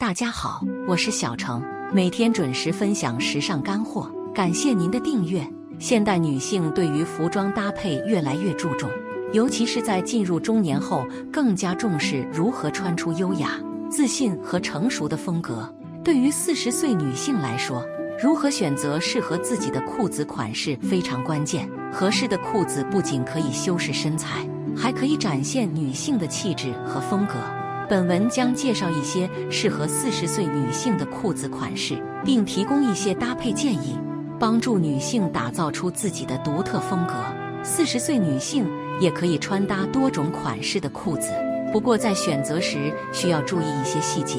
大家好，我是小程，每天准时分享时尚干货，感谢您的订阅。现代女性对于服装搭配越来越注重，尤其是在进入中年后，更加重视如何穿出优雅、自信和成熟的风格。对于四十岁女性来说，如何选择适合自己的裤子款式非常关键。合适的裤子不仅可以修饰身材，还可以展现女性的气质和风格。本文将介绍一些适合四十岁女性的裤子款式，并提供一些搭配建议，帮助女性打造出自己的独特风格。四十岁女性也可以穿搭多种款式的裤子，不过在选择时需要注意一些细节。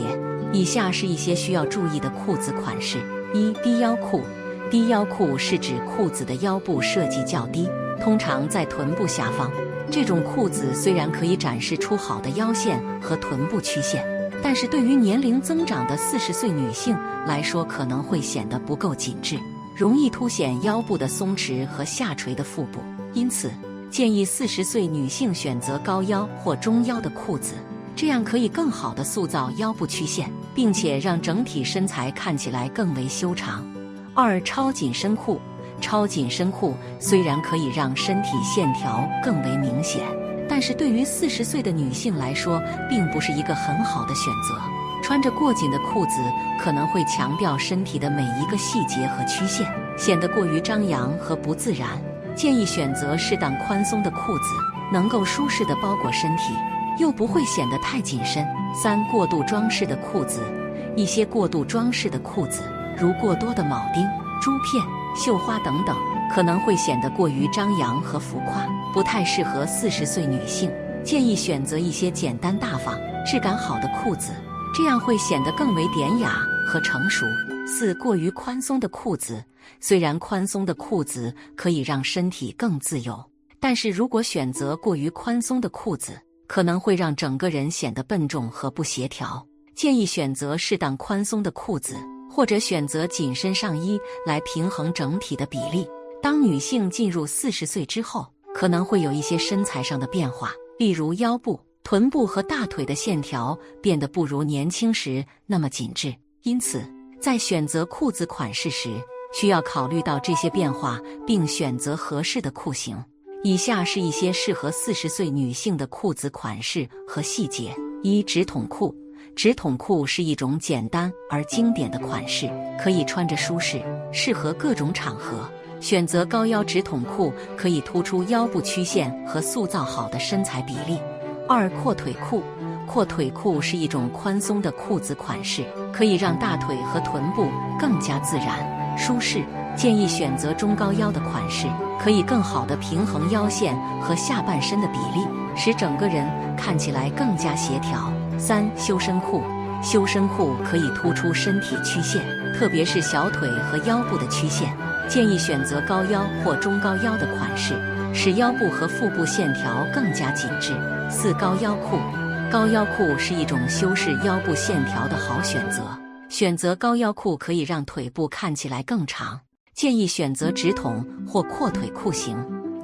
以下是一些需要注意的裤子款式：一、低腰裤。低腰裤是指裤子的腰部设计较低，通常在臀部下方。这种裤子虽然可以展示出好的腰线和臀部曲线，但是对于年龄增长的四十岁女性来说，可能会显得不够紧致，容易凸显腰部的松弛和下垂的腹部。因此，建议四十岁女性选择高腰或中腰的裤子，这样可以更好的塑造腰部曲线，并且让整体身材看起来更为修长。二、超紧身裤。超紧身裤虽然可以让身体线条更为明显，但是对于四十岁的女性来说，并不是一个很好的选择。穿着过紧的裤子可能会强调身体的每一个细节和曲线，显得过于张扬和不自然。建议选择适当宽松的裤子，能够舒适的包裹身体，又不会显得太紧身。三、过度装饰的裤子，一些过度装饰的裤子，如过多的铆钉、珠片。绣花等等可能会显得过于张扬和浮夸，不太适合四十岁女性。建议选择一些简单大方、质感好的裤子，这样会显得更为典雅和成熟。四、过于宽松的裤子，虽然宽松的裤子可以让身体更自由，但是如果选择过于宽松的裤子，可能会让整个人显得笨重和不协调。建议选择适当宽松的裤子。或者选择紧身上衣来平衡整体的比例。当女性进入四十岁之后，可能会有一些身材上的变化，例如腰部、臀部和大腿的线条变得不如年轻时那么紧致。因此，在选择裤子款式时，需要考虑到这些变化，并选择合适的裤型。以下是一些适合四十岁女性的裤子款式和细节：一、直筒裤。直筒裤是一种简单而经典的款式，可以穿着舒适，适合各种场合。选择高腰直筒裤可以突出腰部曲线和塑造好的身材比例。二、阔腿裤，阔腿裤是一种宽松的裤子款式，可以让大腿和臀部更加自然、舒适。建议选择中高腰的款式，可以更好的平衡腰线和下半身的比例，使整个人看起来更加协调。三修身裤，修身裤可以突出身体曲线，特别是小腿和腰部的曲线。建议选择高腰或中高腰的款式，使腰部和腹部线条更加紧致。四高腰裤，高腰裤是一种修饰腰部线条的好选择。选择高腰裤可以让腿部看起来更长。建议选择直筒或阔腿裤型，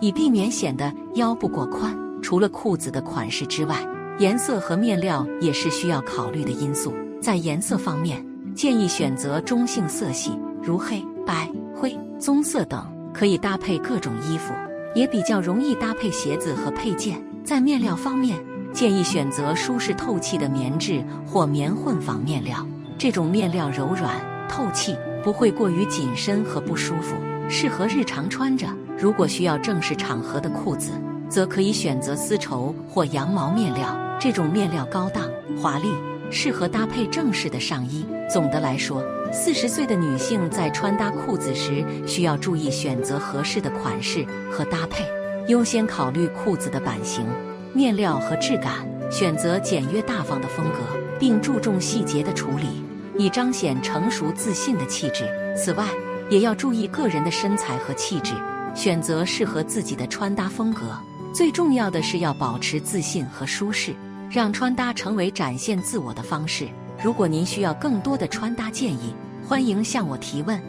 以避免显得腰部过宽。除了裤子的款式之外，颜色和面料也是需要考虑的因素。在颜色方面，建议选择中性色系，如黑白、灰、棕色等，可以搭配各种衣服，也比较容易搭配鞋子和配件。在面料方面，建议选择舒适透气的棉质或棉混纺面料，这种面料柔软透气，不会过于紧身和不舒服，适合日常穿着。如果需要正式场合的裤子，则可以选择丝绸或羊毛面料。这种面料高档华丽，适合搭配正式的上衣。总的来说，四十岁的女性在穿搭裤子时，需要注意选择合适的款式和搭配，优先考虑裤子的版型、面料和质感，选择简约大方的风格，并注重细节的处理，以彰显成熟自信的气质。此外，也要注意个人的身材和气质，选择适合自己的穿搭风格。最重要的是要保持自信和舒适。让穿搭成为展现自我的方式。如果您需要更多的穿搭建议，欢迎向我提问。